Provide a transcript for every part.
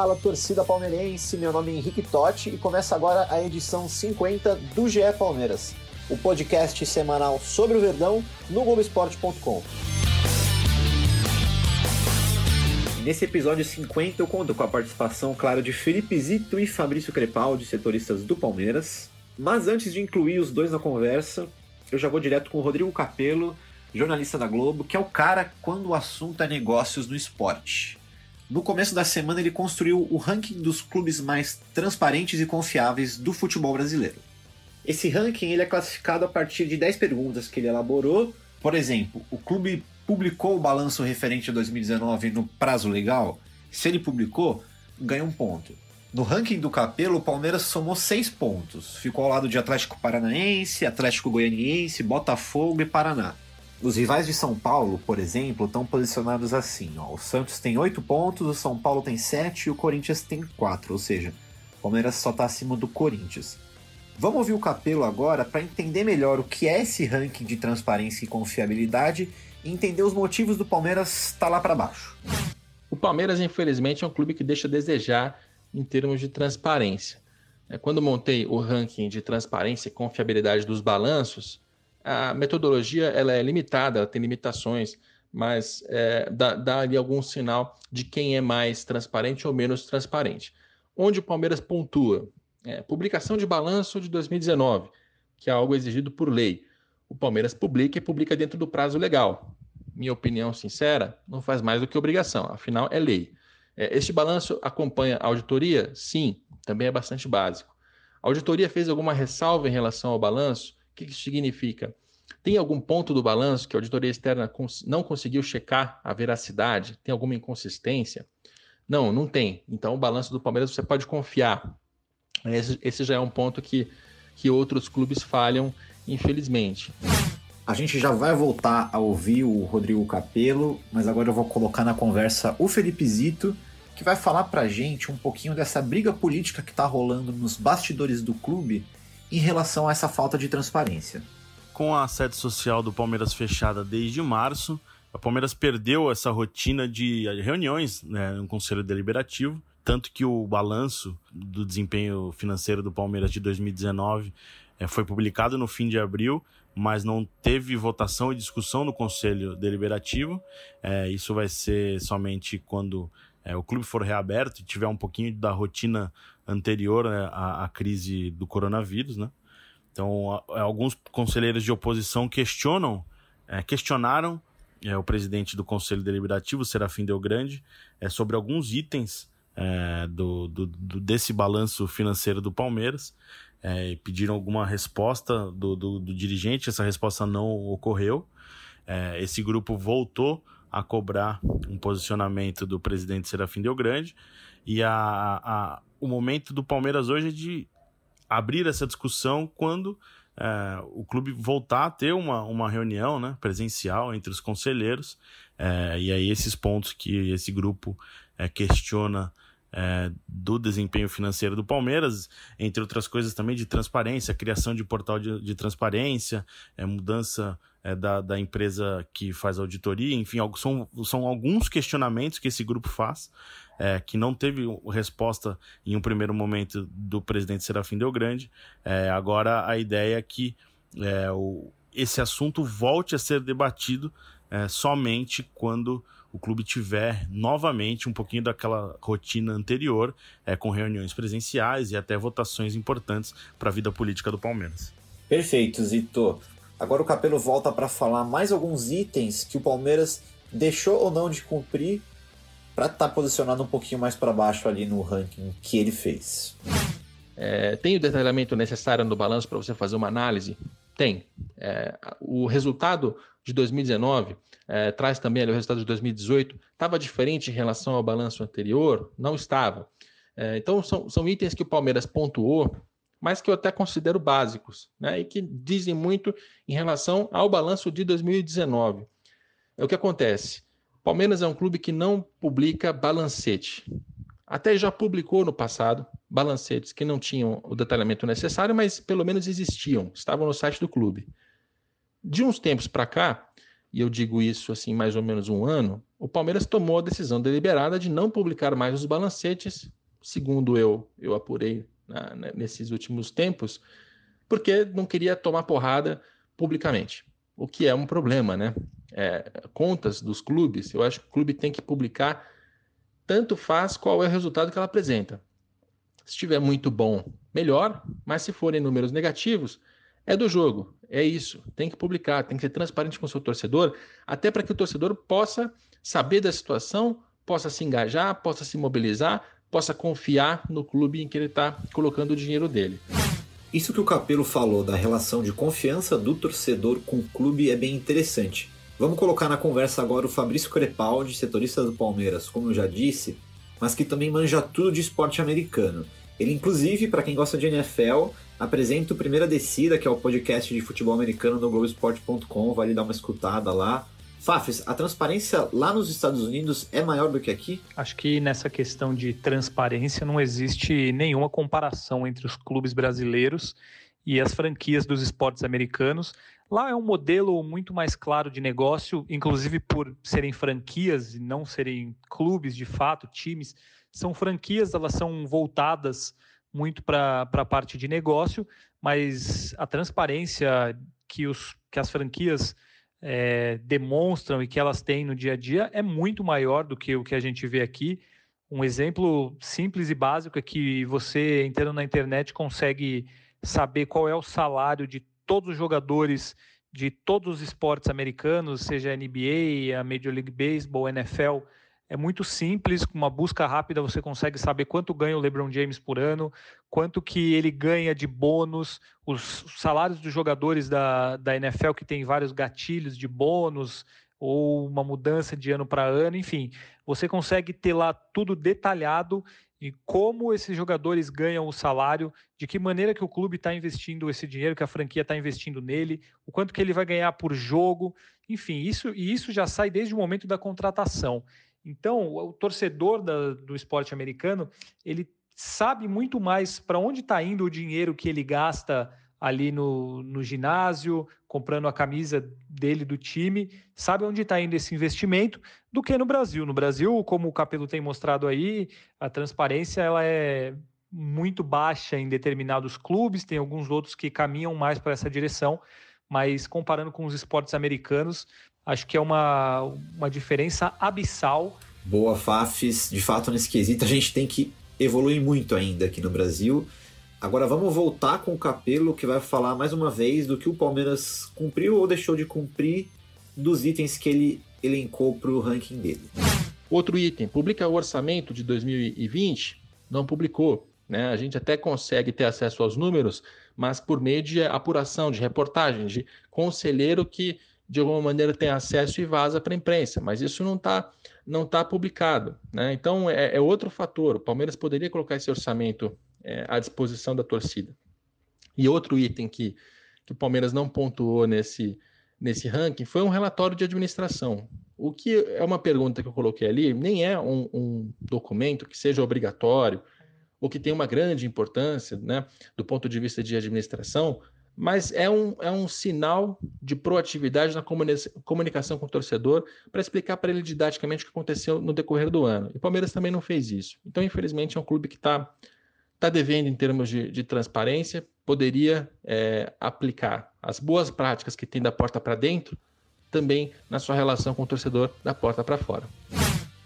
Fala, torcida palmeirense, meu nome é Henrique Totti e começa agora a edição 50 do GE Palmeiras, o podcast semanal sobre o Verdão no Globoesporte.com. Nesse episódio 50 eu conto com a participação, claro, de Felipe Zito e Fabrício Crepaldi, setoristas do Palmeiras. Mas antes de incluir os dois na conversa, eu já vou direto com o Rodrigo Capello, jornalista da Globo, que é o cara quando o assunto é negócios no esporte. No começo da semana, ele construiu o ranking dos clubes mais transparentes e confiáveis do futebol brasileiro. Esse ranking ele é classificado a partir de 10 perguntas que ele elaborou. Por exemplo, o clube publicou o balanço referente a 2019 no prazo legal? Se ele publicou, ganha um ponto. No ranking do Capelo, o Palmeiras somou 6 pontos. Ficou ao lado de Atlético Paranaense, Atlético Goianiense, Botafogo e Paraná. Os rivais de São Paulo, por exemplo, estão posicionados assim: ó. o Santos tem 8 pontos, o São Paulo tem 7 e o Corinthians tem 4, ou seja, o Palmeiras só está acima do Corinthians. Vamos ouvir o Capelo agora para entender melhor o que é esse ranking de transparência e confiabilidade e entender os motivos do Palmeiras estar lá para baixo. O Palmeiras, infelizmente, é um clube que deixa a desejar em termos de transparência. É, Quando montei o ranking de transparência e confiabilidade dos balanços, a metodologia ela é limitada, ela tem limitações, mas é, dá, dá ali algum sinal de quem é mais transparente ou menos transparente. Onde o Palmeiras pontua? É, publicação de balanço de 2019, que é algo exigido por lei. O Palmeiras publica e publica dentro do prazo legal. Minha opinião sincera, não faz mais do que obrigação, afinal é lei. É, este balanço acompanha a auditoria? Sim, também é bastante básico. A auditoria fez alguma ressalva em relação ao balanço? Que isso significa? Tem algum ponto do balanço que a auditoria externa não conseguiu checar a veracidade? Tem alguma inconsistência? Não, não tem. Então, o balanço do Palmeiras você pode confiar. Esse, esse já é um ponto que, que outros clubes falham, infelizmente. A gente já vai voltar a ouvir o Rodrigo Capello, mas agora eu vou colocar na conversa o Felipe Zito, que vai falar pra gente um pouquinho dessa briga política que tá rolando nos bastidores do clube em relação a essa falta de transparência. Com a sede social do Palmeiras fechada desde março, o Palmeiras perdeu essa rotina de reuniões né, no Conselho Deliberativo, tanto que o balanço do desempenho financeiro do Palmeiras de 2019 eh, foi publicado no fim de abril, mas não teve votação e discussão no Conselho Deliberativo. Eh, isso vai ser somente quando eh, o clube for reaberto e tiver um pouquinho da rotina anterior né, à, à crise do coronavírus, né? Então, a- alguns conselheiros de oposição questionam, eh, questionaram eh, o presidente do Conselho Deliberativo, Serafim Delgrande, eh, sobre alguns itens eh, do, do- do- desse balanço financeiro do Palmeiras. e pediram alguma resposta do, do- do dirigente, essa resposta não ocorreu. Eh, esse grupo voltou a cobrar um posicionamento do presidente Serafim Delgrande. E a, a- o momento do Palmeiras hoje é de abrir essa discussão quando eh, o clube voltar a ter uma, uma reunião né, presencial entre os conselheiros. eh, e aí esses pontos que esse grupo eh, questiona eh, do desempenho financeiro do Palmeiras, entre outras coisas também de transparência, criação de portal de, de transparência, eh, mudança eh, da, da empresa que faz auditoria, enfim, são, são alguns questionamentos que esse grupo faz, eh, que não teve resposta em um primeiro momento do presidente Serafim Delgrande. Eh, agora a ideia é que eh, o, esse assunto volte a ser debatido eh, somente quando o clube tiver novamente um pouquinho daquela rotina anterior, eh, com reuniões presenciais e até votações importantes para a vida política do Palmeiras. Perfeito, Zito. Agora o Capelo volta para falar mais alguns itens que o Palmeiras deixou ou não de cumprir para estar posicionado um pouquinho mais para baixo ali no ranking que ele fez. É, tem o detalhamento necessário no balanço para você fazer uma análise? Tem. É, o resultado de 2019 é, traz também ali o resultado de 2018. Estava diferente em relação ao balanço anterior? Não estava. É, então, são, são itens que o Palmeiras pontuou, mas que eu até considero básicos, né? E que dizem muito em relação ao balanço de 2019. É o que acontece. Palmeiras é um clube que não publica balancete. Até já publicou no passado balancetes que não tinham o detalhamento necessário, mas pelo menos existiam, estavam no site do clube. De uns tempos para cá, e eu digo isso assim mais ou menos um ano, o Palmeiras tomou a decisão deliberada de não publicar mais os balancetes, segundo eu, eu apurei na, nesses últimos tempos, porque não queria tomar porrada publicamente, o que é um problema, né? É, contas dos clubes, eu acho que o clube tem que publicar, tanto faz qual é o resultado que ela apresenta. Se estiver muito bom, melhor, mas se forem números negativos, é do jogo, é isso. Tem que publicar, tem que ser transparente com o seu torcedor, até para que o torcedor possa saber da situação, possa se engajar, possa se mobilizar, possa confiar no clube em que ele está colocando o dinheiro dele. Isso que o Capelo falou da relação de confiança do torcedor com o clube é bem interessante. Vamos colocar na conversa agora o Fabrício Crepaldi, setorista do Palmeiras, como eu já disse, mas que também manja tudo de esporte americano. Ele, inclusive, para quem gosta de NFL, apresenta o Primeira Descida, que é o podcast de futebol americano no Globoesporte.com, vale dar uma escutada lá. Fafis, a transparência lá nos Estados Unidos é maior do que aqui? Acho que nessa questão de transparência não existe nenhuma comparação entre os clubes brasileiros e as franquias dos esportes americanos. Lá é um modelo muito mais claro de negócio, inclusive por serem franquias e não serem clubes de fato, times. São franquias, elas são voltadas muito para a parte de negócio, mas a transparência que, os, que as franquias é, demonstram e que elas têm no dia a dia é muito maior do que o que a gente vê aqui. Um exemplo simples e básico é que você, entrando na internet, consegue saber qual é o salário de todos os jogadores de todos os esportes americanos, seja NBA, a Major League Baseball, NFL, é muito simples, com uma busca rápida você consegue saber quanto ganha o LeBron James por ano, quanto que ele ganha de bônus, os salários dos jogadores da, da NFL que tem vários gatilhos de bônus ou uma mudança de ano para ano, enfim, você consegue ter lá tudo detalhado e como esses jogadores ganham o salário, de que maneira que o clube está investindo esse dinheiro, que a franquia está investindo nele, o quanto que ele vai ganhar por jogo, enfim, isso e isso já sai desde o momento da contratação. Então, o torcedor da, do esporte americano, ele sabe muito mais para onde está indo o dinheiro que ele gasta ali no, no ginásio, comprando a camisa dele do time, sabe onde está indo esse investimento, do que no Brasil. No Brasil, como o Capelo tem mostrado aí, a transparência ela é muito baixa em determinados clubes, tem alguns outros que caminham mais para essa direção, mas comparando com os esportes americanos, Acho que é uma, uma diferença abissal. Boa, Fafis. De fato, nesse quesito, a gente tem que evoluir muito ainda aqui no Brasil. Agora vamos voltar com o Capelo, que vai falar mais uma vez do que o Palmeiras cumpriu ou deixou de cumprir dos itens que ele elencou para o ranking dele. Outro item, publica o orçamento de 2020? Não publicou. Né? A gente até consegue ter acesso aos números, mas por meio de apuração, de reportagem, de conselheiro que de alguma maneira tem acesso e vaza para a imprensa, mas isso não está não tá publicado. Né? Então é, é, outro fator. O Palmeiras poderia colocar esse orçamento é, à disposição da torcida. E outro item que, que o Palmeiras não pontuou nesse, nesse ranking foi um relatório de administração. O que é uma pergunta que eu coloquei ali, nem é um, um documento que seja obrigatório ou que tenha uma grande importância né, do ponto de vista de administração, mas é um, é um sinal de proatividade na comunicação com o torcedor para explicar para ele didaticamente o que aconteceu no decorrer do ano. E o Palmeiras também não fez isso. Então, infelizmente, é um clube que está tá devendo em termos de, de transparência, poderia é, aplicar as boas práticas que tem da porta para dentro também na sua relação com o torcedor da porta para fora.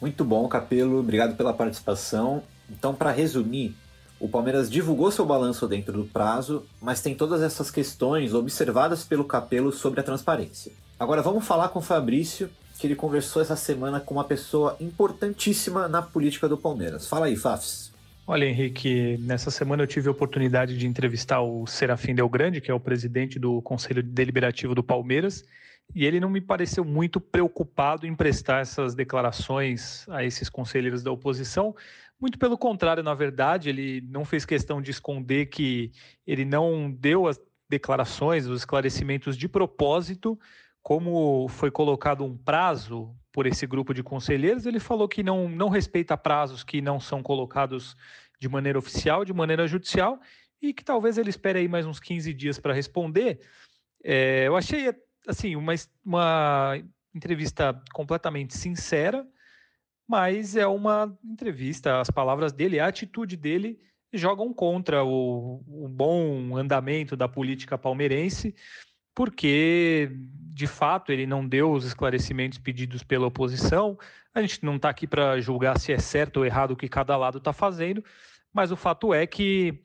Muito bom, Capelo. Obrigado pela participação. Então, para resumir, o Palmeiras divulgou seu balanço dentro do prazo, mas tem todas essas questões observadas pelo Capelo sobre a transparência. Agora vamos falar com o Fabrício, que ele conversou essa semana com uma pessoa importantíssima na política do Palmeiras. Fala aí, Fafs. Olha, Henrique, nessa semana eu tive a oportunidade de entrevistar o Serafim Del Grande, que é o presidente do Conselho Deliberativo do Palmeiras, e ele não me pareceu muito preocupado em prestar essas declarações a esses conselheiros da oposição. Muito pelo contrário, na verdade, ele não fez questão de esconder que ele não deu as declarações, os esclarecimentos de propósito, como foi colocado um prazo por esse grupo de conselheiros, ele falou que não, não respeita prazos que não são colocados de maneira oficial, de maneira judicial, e que talvez ele espere aí mais uns 15 dias para responder. É, eu achei assim, uma, uma entrevista completamente sincera, mas é uma entrevista, as palavras dele, a atitude dele jogam contra o, o bom andamento da política palmeirense, porque de fato ele não deu os esclarecimentos pedidos pela oposição. A gente não está aqui para julgar se é certo ou errado o que cada lado está fazendo, mas o fato é que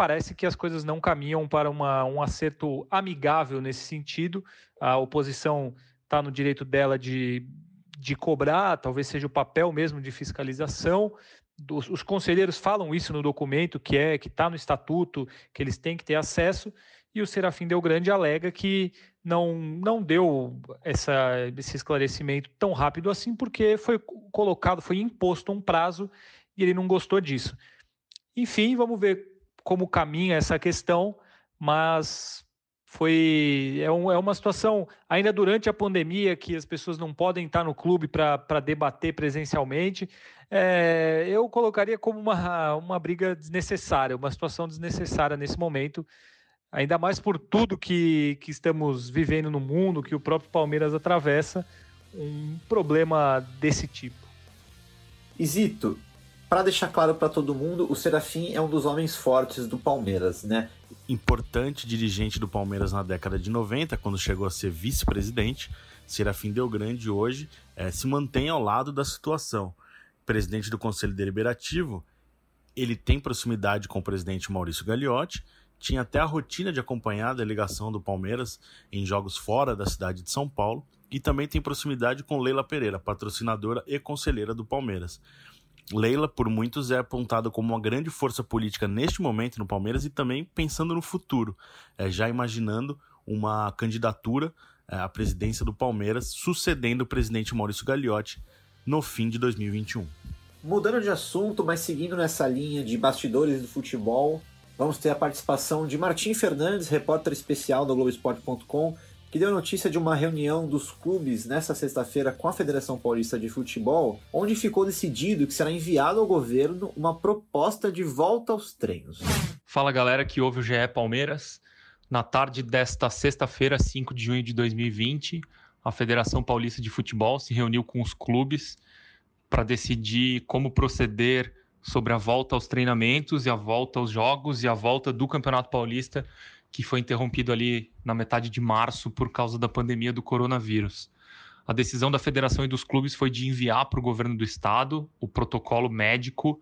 parece que as coisas não caminham para uma, um acerto amigável nesse sentido. A oposição está no direito dela de, de cobrar, talvez seja o papel mesmo de fiscalização. Os, os conselheiros falam isso no documento, que é que está no estatuto, que eles têm que ter acesso, e o Serafim Del Grande alega que não, não deu essa, esse esclarecimento tão rápido assim, porque foi colocado, foi imposto um prazo e ele não gostou disso. Enfim, vamos ver como caminha essa questão, mas foi é, um, é, uma situação ainda durante a pandemia que as pessoas não podem estar no clube para debater presencialmente. É, eu colocaria como uma, uma briga desnecessária, uma situação desnecessária nesse momento, ainda mais por tudo que, que estamos vivendo no mundo, que o próprio Palmeiras atravessa, um problema desse tipo. Isito, para deixar claro para todo mundo, o Serafim é um dos homens fortes do Palmeiras, né? Importante dirigente do Palmeiras na década de 90, quando chegou a ser vice-presidente. Serafim Del Grande hoje é, se mantém ao lado da situação. Presidente do Conselho Deliberativo, ele tem proximidade com o presidente Maurício Gagliotti, tinha até a rotina de acompanhar a delegação do Palmeiras em jogos fora da cidade de São Paulo e também tem proximidade com Leila Pereira, patrocinadora e conselheira do Palmeiras. Leila, por muitos, é apontada como uma grande força política neste momento no Palmeiras e também pensando no futuro, é, já imaginando uma candidatura é, à presidência do Palmeiras, sucedendo o presidente Maurício Gagliotti no fim de 2021. Mudando de assunto, mas seguindo nessa linha de bastidores do futebol, vamos ter a participação de Martim Fernandes, repórter especial do Globoesporte.com, que deu notícia de uma reunião dos clubes nesta sexta-feira com a Federação Paulista de Futebol, onde ficou decidido que será enviado ao governo uma proposta de volta aos treinos. Fala galera que ouve o GE Palmeiras. Na tarde desta sexta-feira, 5 de junho de 2020, a Federação Paulista de Futebol se reuniu com os clubes para decidir como proceder sobre a volta aos treinamentos e a volta aos jogos e a volta do Campeonato Paulista que foi interrompido ali na metade de março por causa da pandemia do coronavírus. A decisão da federação e dos clubes foi de enviar para o governo do estado o protocolo médico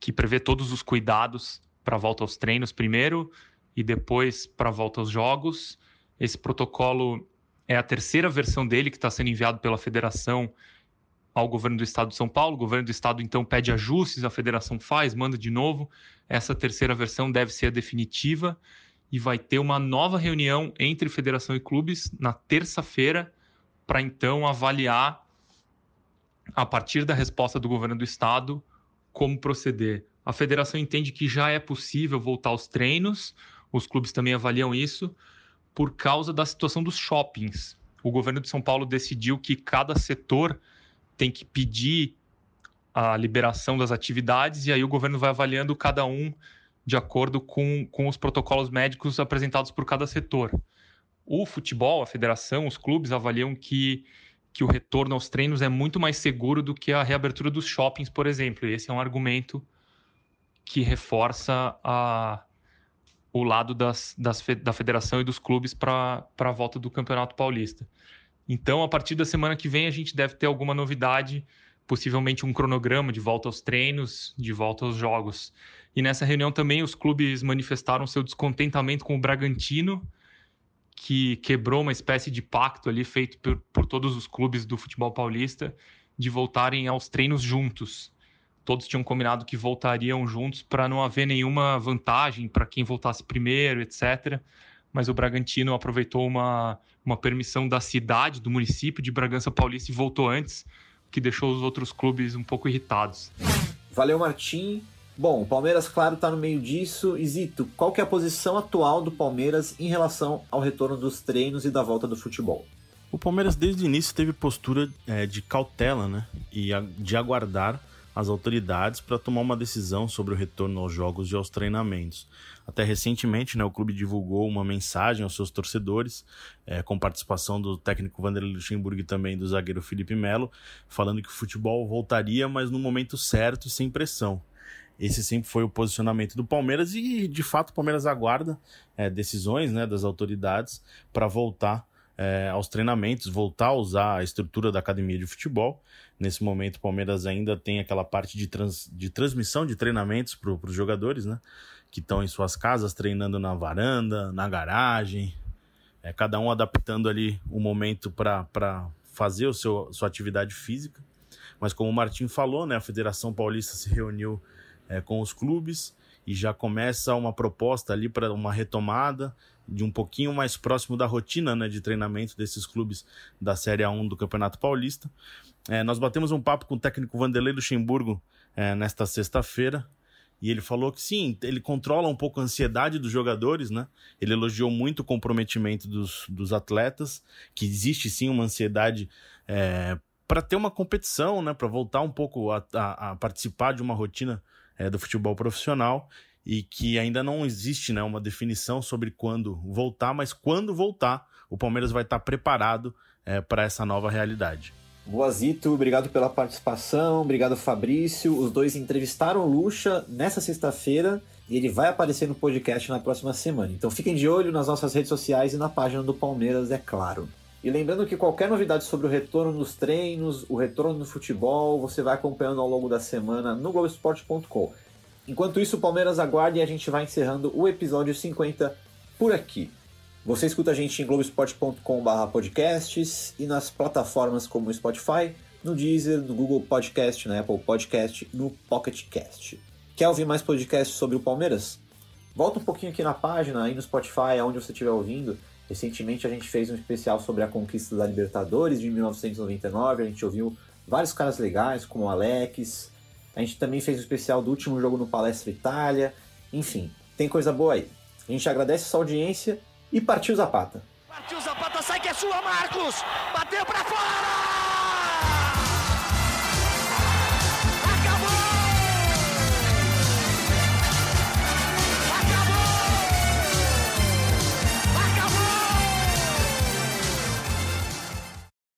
que prevê todos os cuidados para a volta aos treinos primeiro e depois para a volta aos jogos. Esse protocolo é a terceira versão dele que está sendo enviado pela federação ao governo do estado de São Paulo. O governo do estado então pede ajustes, a federação faz, manda de novo. Essa terceira versão deve ser a definitiva e vai ter uma nova reunião entre federação e clubes na terça-feira para então avaliar a partir da resposta do governo do estado como proceder. A federação entende que já é possível voltar aos treinos, os clubes também avaliam isso por causa da situação dos shoppings. O governo de São Paulo decidiu que cada setor tem que pedir a liberação das atividades e aí o governo vai avaliando cada um de acordo com, com os protocolos médicos apresentados por cada setor. O futebol, a federação, os clubes avaliam que, que o retorno aos treinos é muito mais seguro do que a reabertura dos shoppings, por exemplo. E esse é um argumento que reforça a, o lado das, das, da federação e dos clubes para a volta do Campeonato Paulista. Então, a partir da semana que vem, a gente deve ter alguma novidade, possivelmente um cronograma de volta aos treinos, de volta aos jogos. E nessa reunião também os clubes manifestaram seu descontentamento com o Bragantino, que quebrou uma espécie de pacto ali feito por, por todos os clubes do futebol paulista de voltarem aos treinos juntos. Todos tinham combinado que voltariam juntos para não haver nenhuma vantagem para quem voltasse primeiro, etc. mas o Bragantino aproveitou uma, uma permissão da cidade, do município de Bragança Paulista e voltou antes, que deixou os outros clubes um pouco irritados. Valeu, Martim. Bom, o Palmeiras, claro, está no meio disso. Isito, qual que é a posição atual do Palmeiras em relação ao retorno dos treinos e da volta do futebol? O Palmeiras desde o início teve postura é, de cautela, né? E de aguardar as autoridades para tomar uma decisão sobre o retorno aos jogos e aos treinamentos. Até recentemente, né, o clube divulgou uma mensagem aos seus torcedores, é, com participação do técnico Vanderlei Luxemburgo e também do zagueiro Felipe Melo, falando que o futebol voltaria, mas no momento certo e sem pressão. Esse sempre foi o posicionamento do Palmeiras e, de fato, o Palmeiras aguarda é, decisões né, das autoridades para voltar é, aos treinamentos, voltar a usar a estrutura da academia de futebol. Nesse momento, o Palmeiras ainda tem aquela parte de, trans, de transmissão de treinamentos para os jogadores, né? Que estão em suas casas treinando na varanda, na garagem, é, cada um adaptando ali o momento para fazer o seu, sua atividade física. Mas como o Martim falou, né, a Federação Paulista se reuniu é, com os clubes e já começa uma proposta ali para uma retomada de um pouquinho mais próximo da rotina né, de treinamento desses clubes da Série A1 do Campeonato Paulista. É, nós batemos um papo com o técnico Vanderlei Luxemburgo é, nesta sexta-feira e ele falou que sim, ele controla um pouco a ansiedade dos jogadores, né? Ele elogiou muito o comprometimento dos, dos atletas, que existe sim uma ansiedade é, para ter uma competição, né? Para voltar um pouco a, a, a participar de uma rotina é, do futebol profissional e que ainda não existe né, uma definição sobre quando voltar, mas quando voltar, o Palmeiras vai estar preparado é, para essa nova realidade. Boazito, obrigado pela participação, obrigado Fabrício. Os dois entrevistaram Lucha nessa sexta-feira e ele vai aparecer no podcast na próxima semana. Então fiquem de olho nas nossas redes sociais e na página do Palmeiras, é claro. E lembrando que qualquer novidade sobre o retorno nos treinos, o retorno no futebol, você vai acompanhando ao longo da semana no Globoesporte.com. Enquanto isso, o Palmeiras aguarda e a gente vai encerrando o episódio 50 por aqui. Você escuta a gente em globesport.com/podcasts e nas plataformas como Spotify, no Deezer, no Google Podcast, na Apple Podcast, no Pocket Cast. Quer ouvir mais podcasts sobre o Palmeiras? Volta um pouquinho aqui na página, aí no Spotify, aonde você estiver ouvindo. Recentemente a gente fez um especial sobre a conquista da Libertadores de 1999. A gente ouviu vários caras legais, como o Alex. A gente também fez um especial do último jogo no Palestra Itália. Enfim, tem coisa boa aí. A gente agradece a sua audiência e partiu Zapata. Partiu Zapata, sai que é sua, Marcos! Bateu para fora!